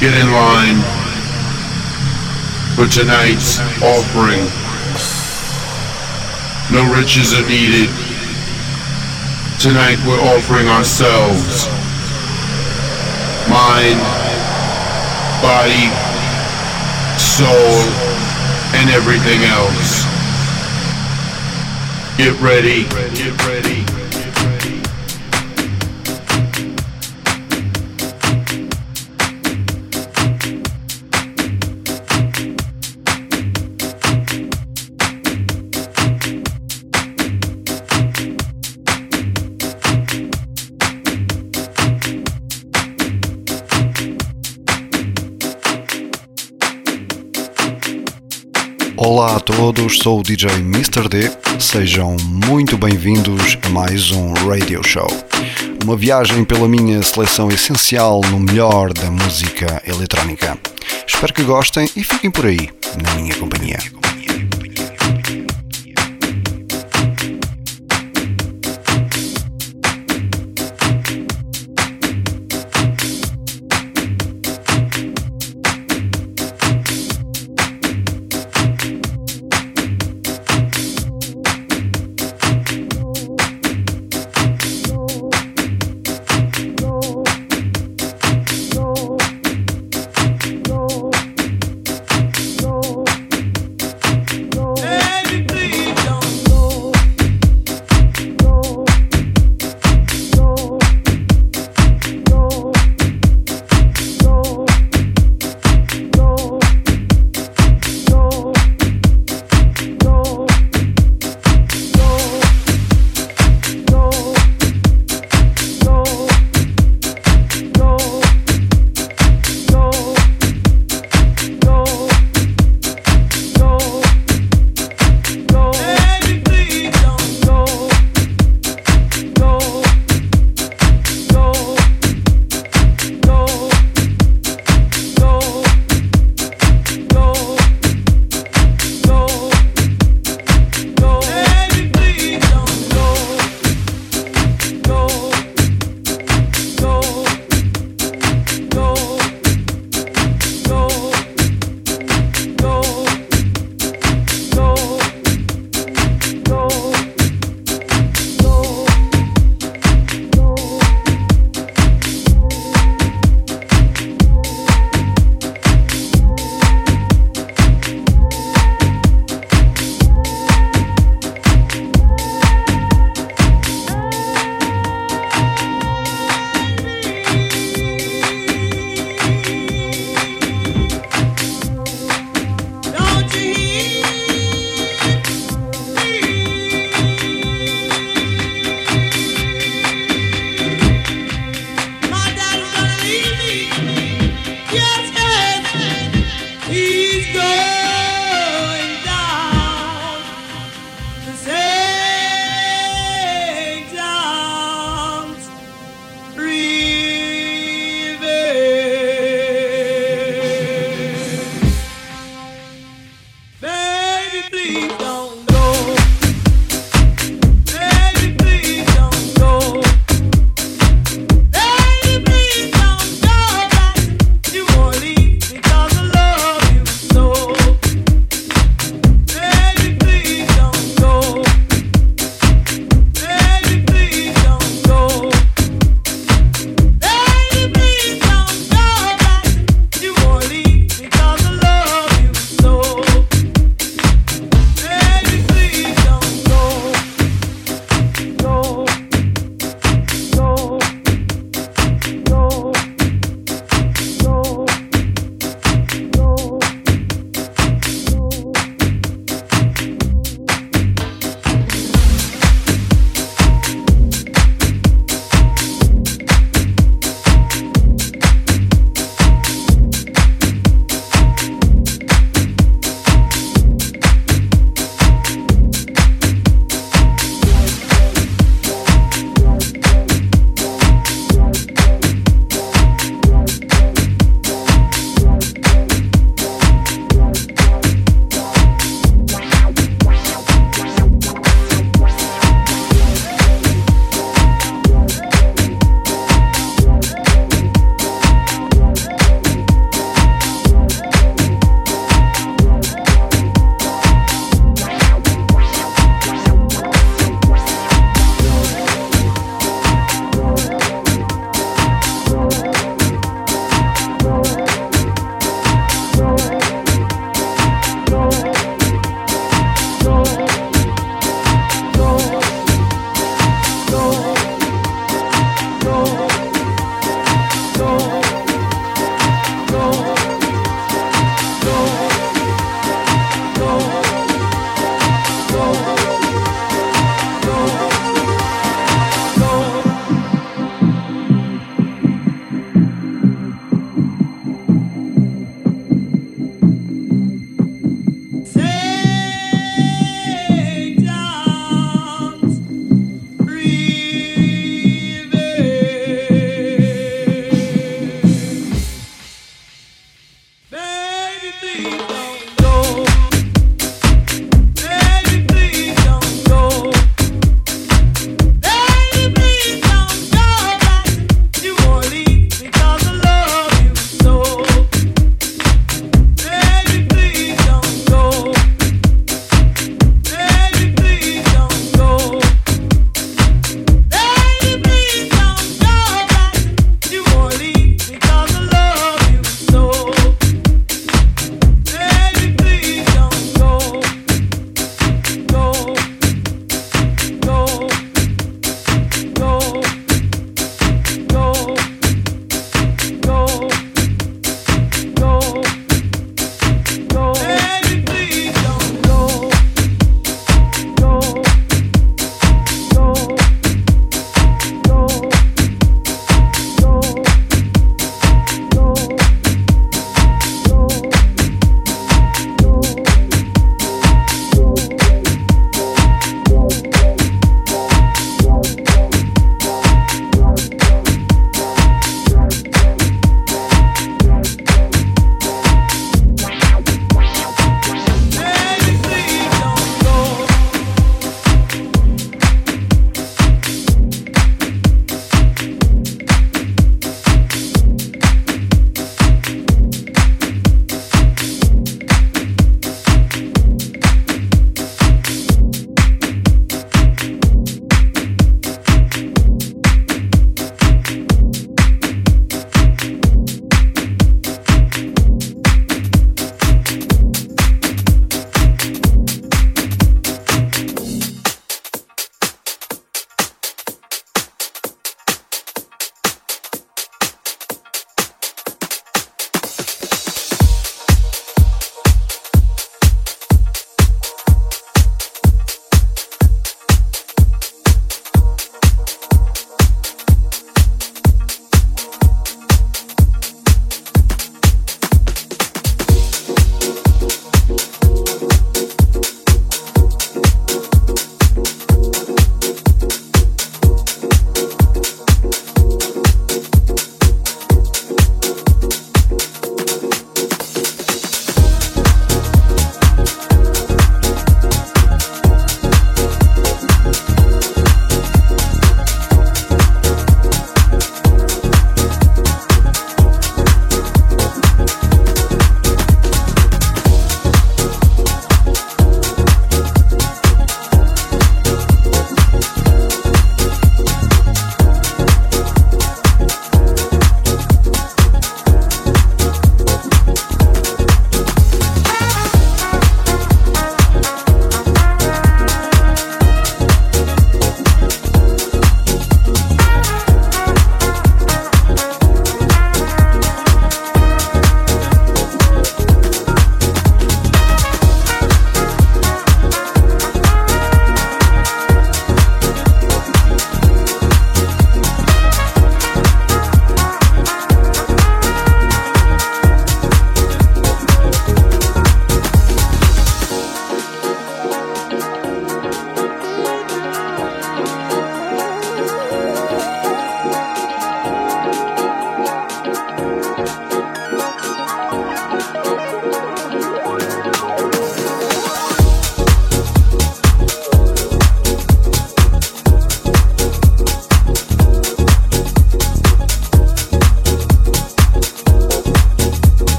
Get in line for tonight's offering. No riches are needed. Tonight we're offering ourselves. Mind, body, soul, and everything else. Get ready. Get ready. Todos, sou o DJ Mr. D. Sejam muito bem-vindos a mais um Radio Show. Uma viagem pela minha seleção essencial no melhor da música eletrónica. Espero que gostem e fiquem por aí, na minha companhia.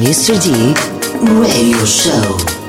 Mr. D Radio Show.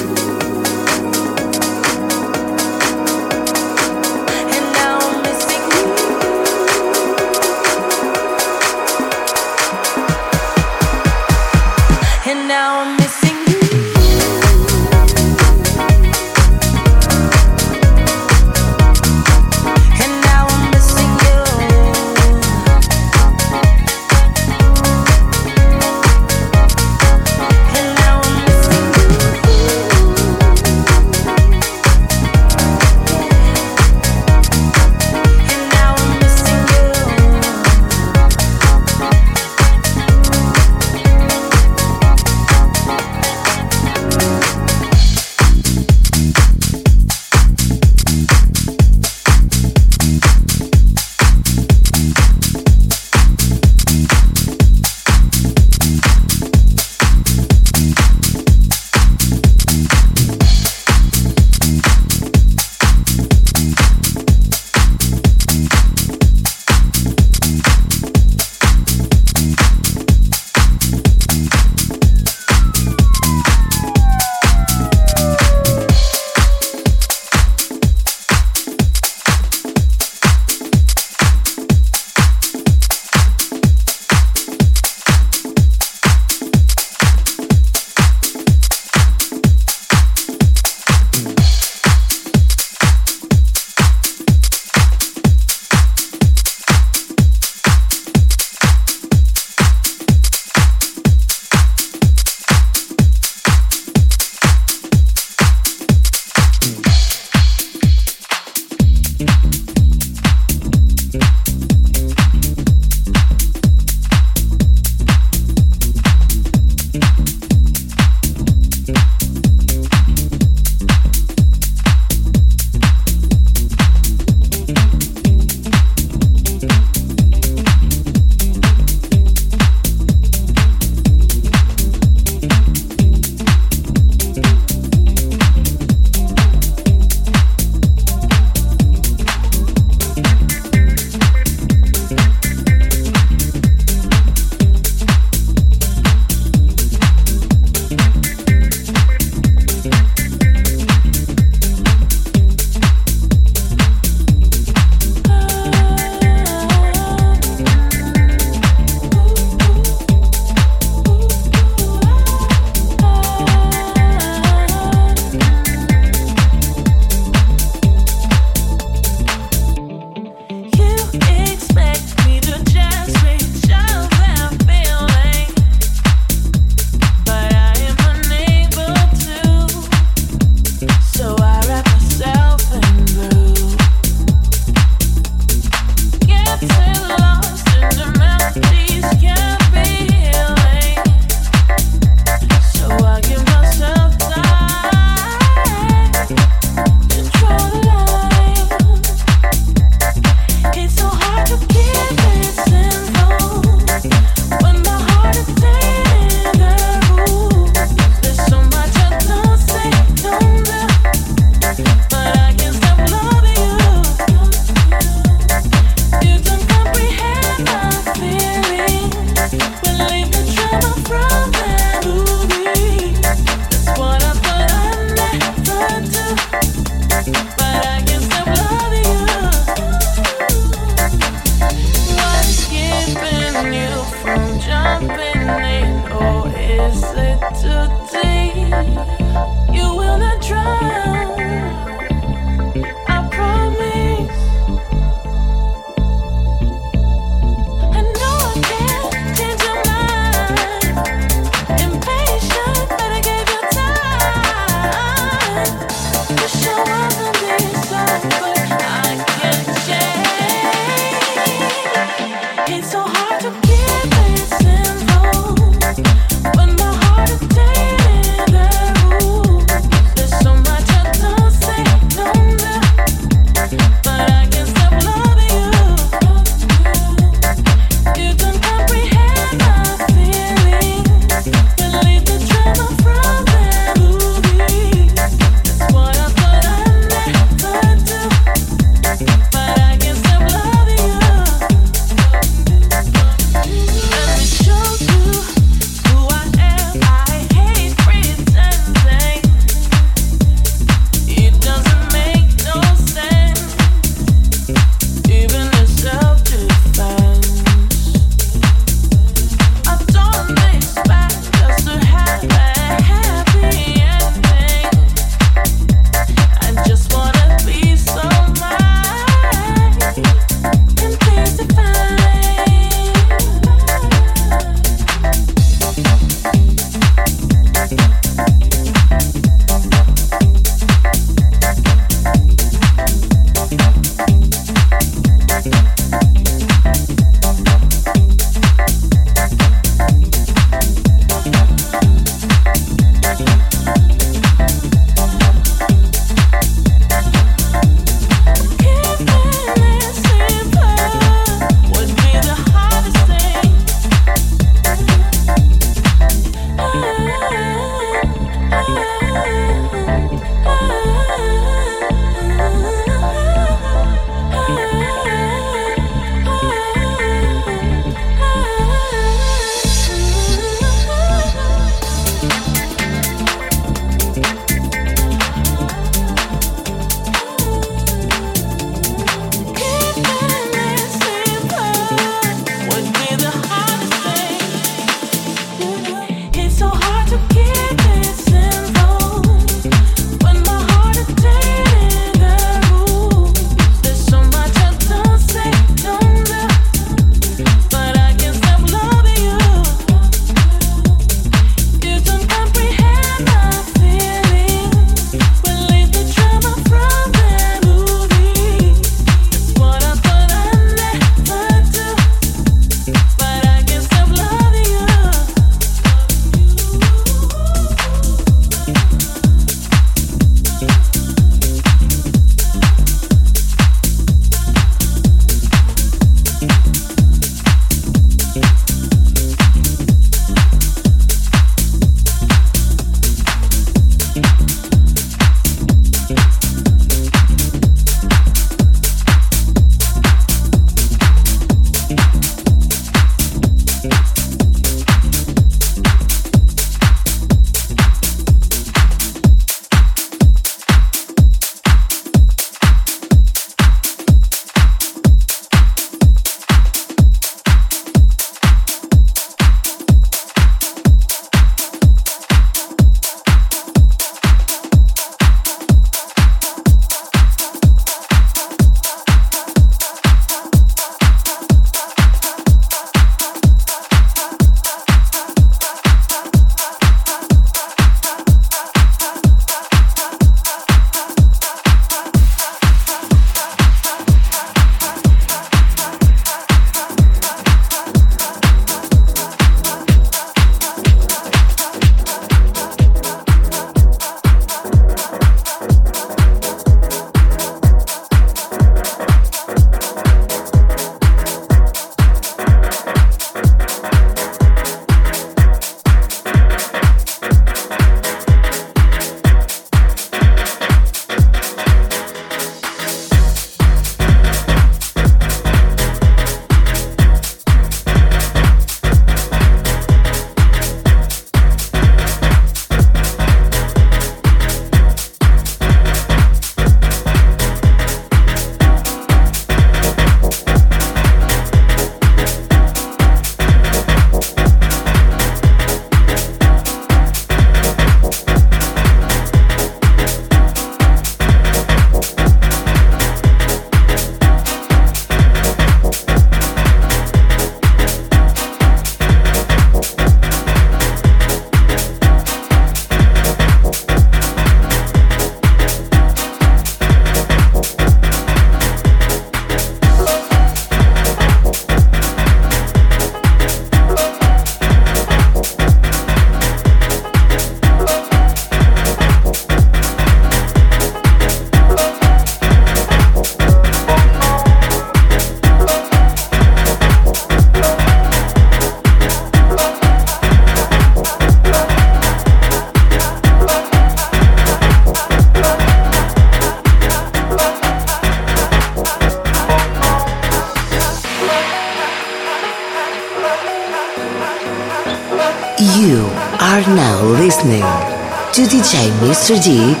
DJ Mr.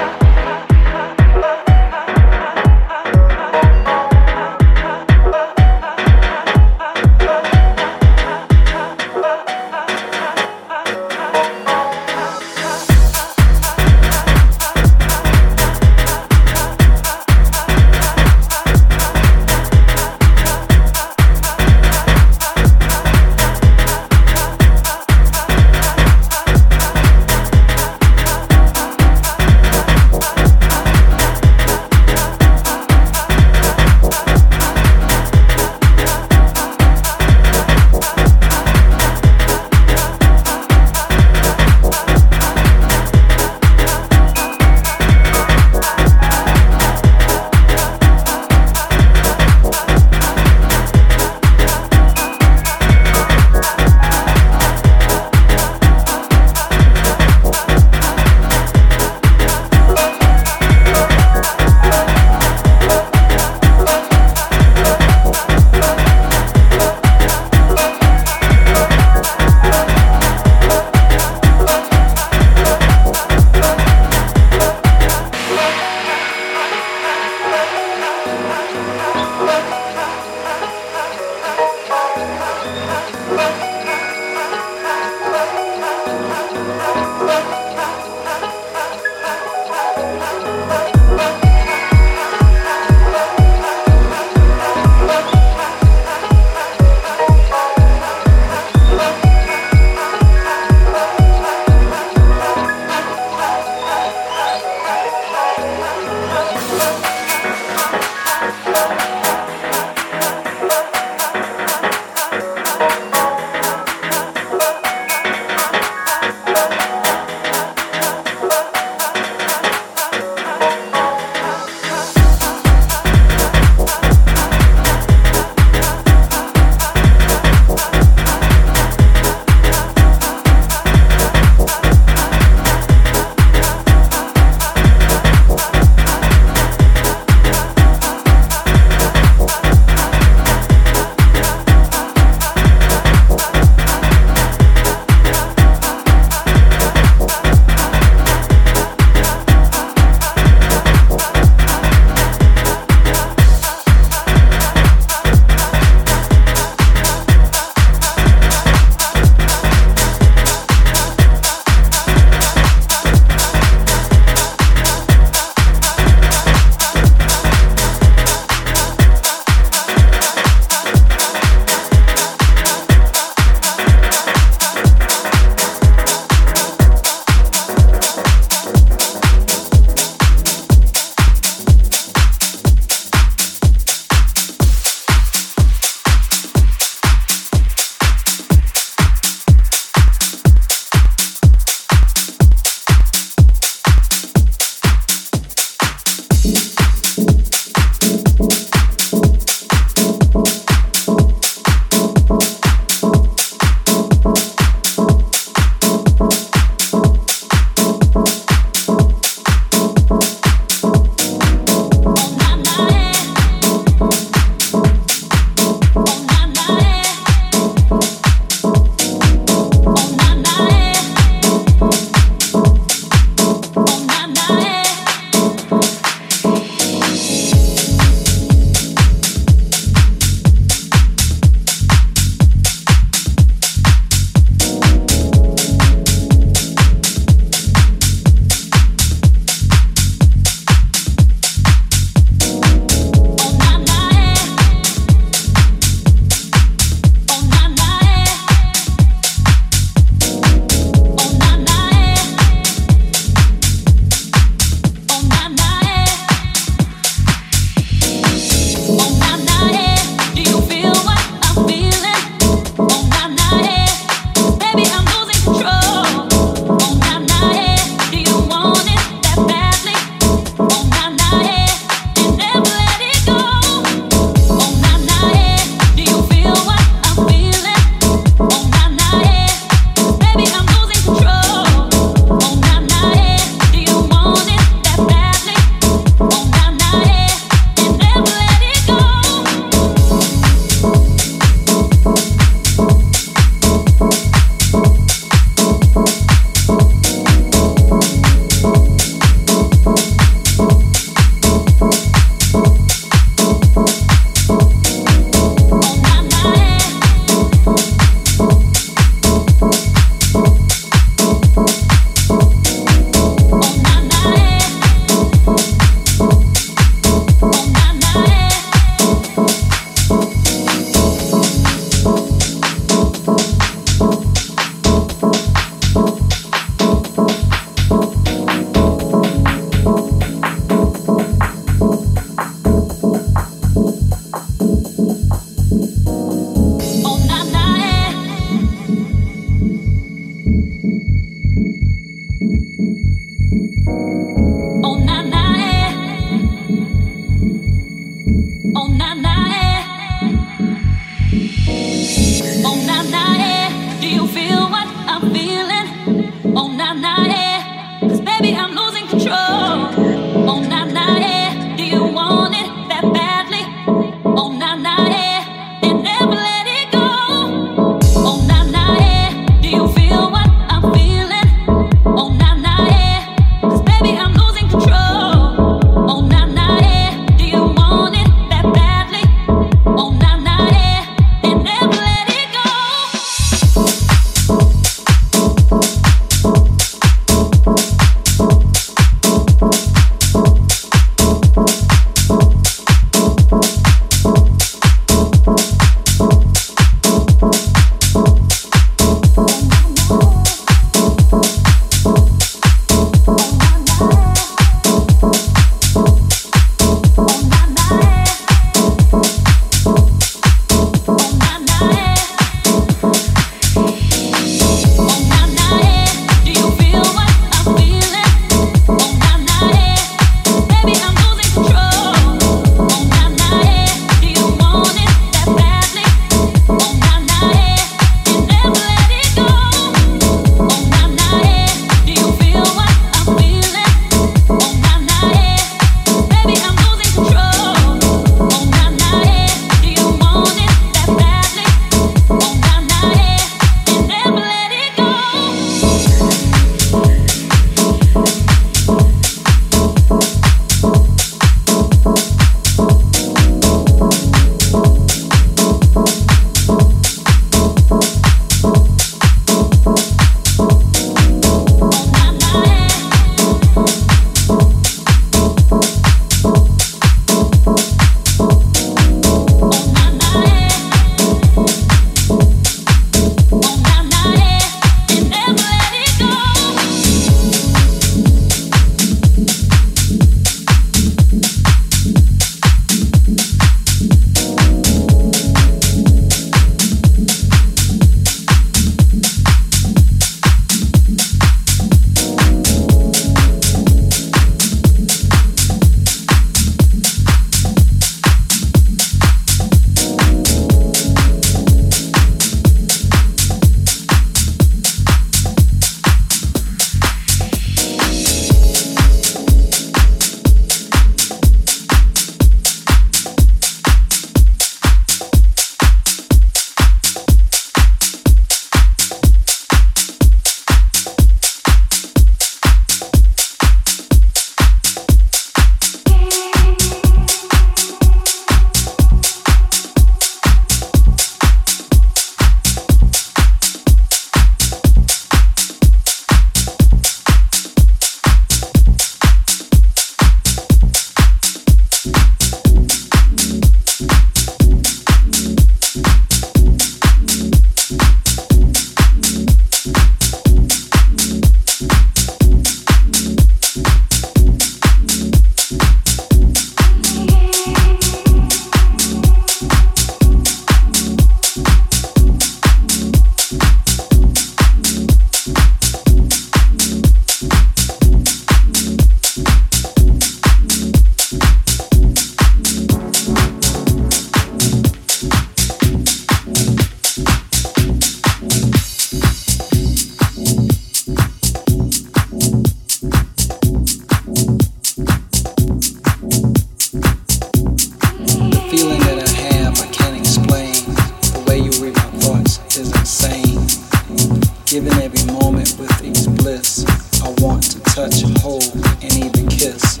Giving every moment with each bliss. I want to touch, hold, and even kiss.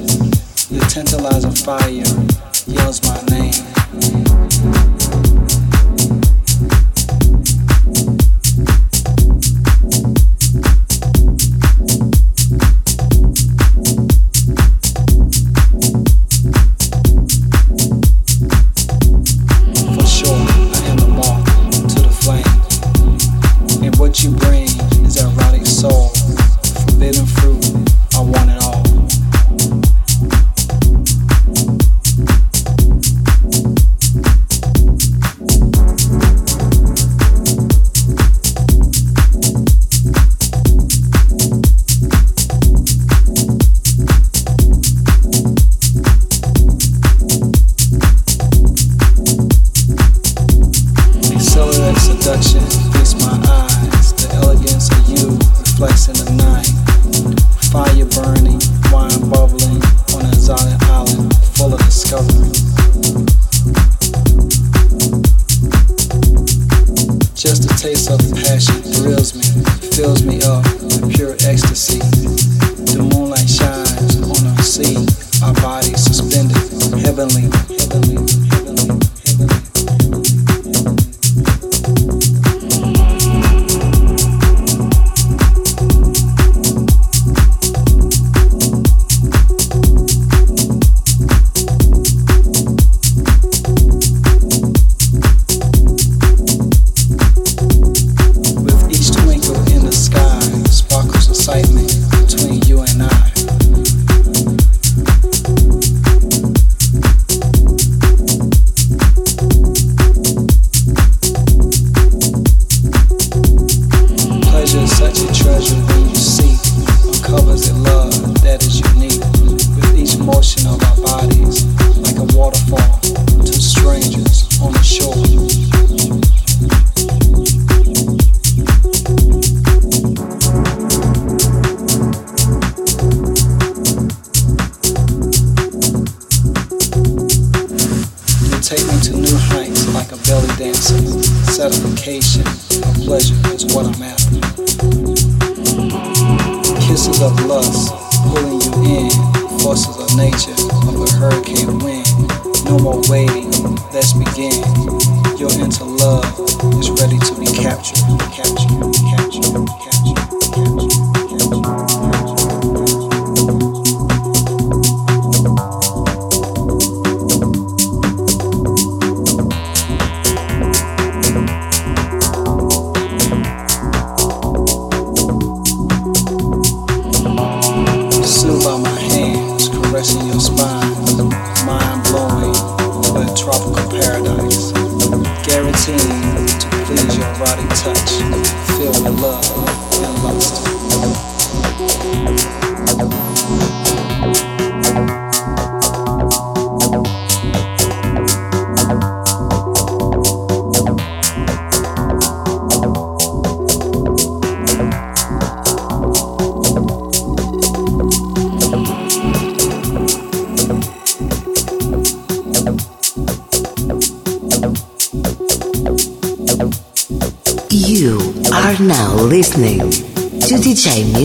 Your tantalizing fire yells my name.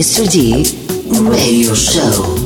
Mr. D Radio Show.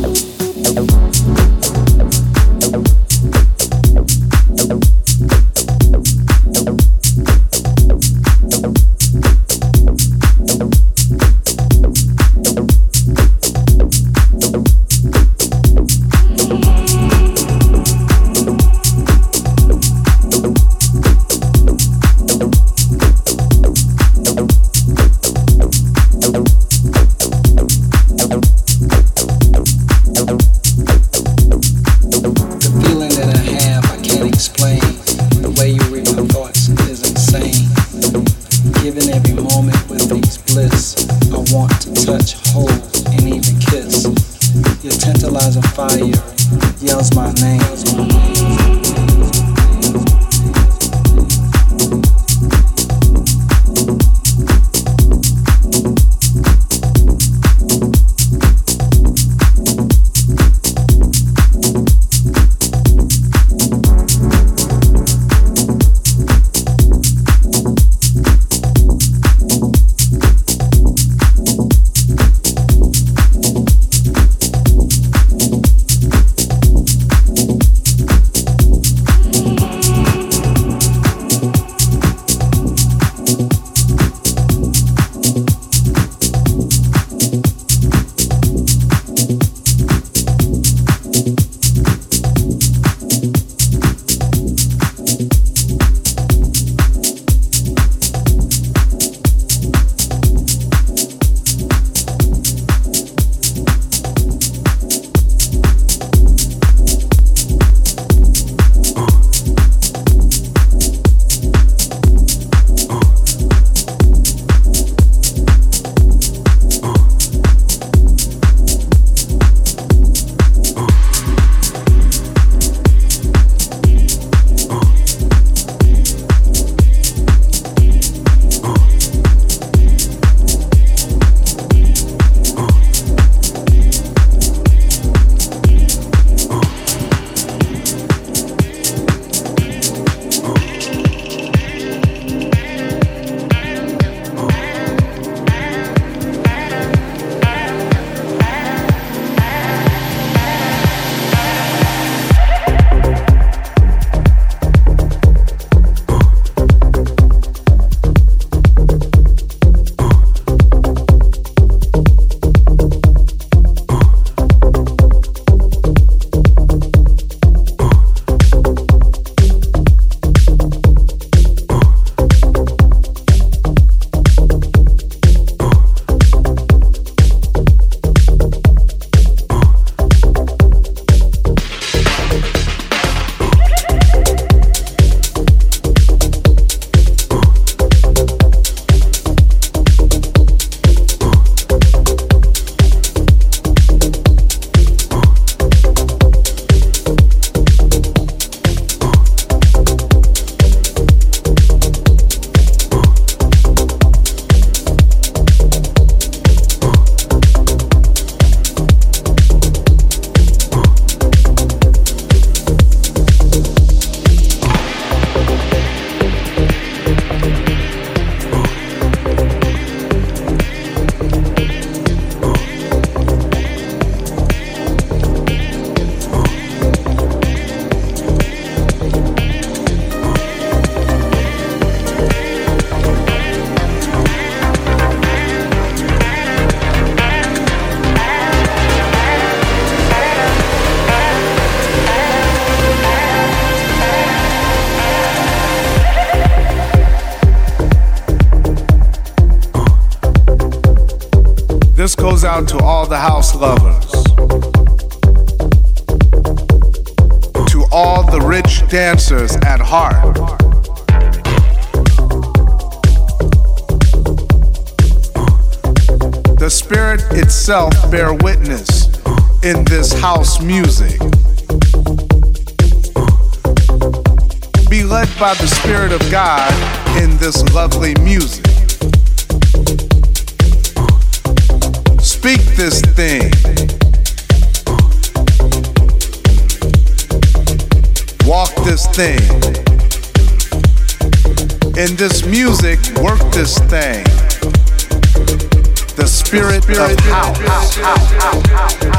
All the house lovers, to all the rich dancers at heart. The spirit itself bear witness in this house music. Be led by the Spirit of God in this lovely music. Speak this thing. Walk this thing. In this music, work this thing. The spirit of house.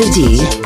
Listening to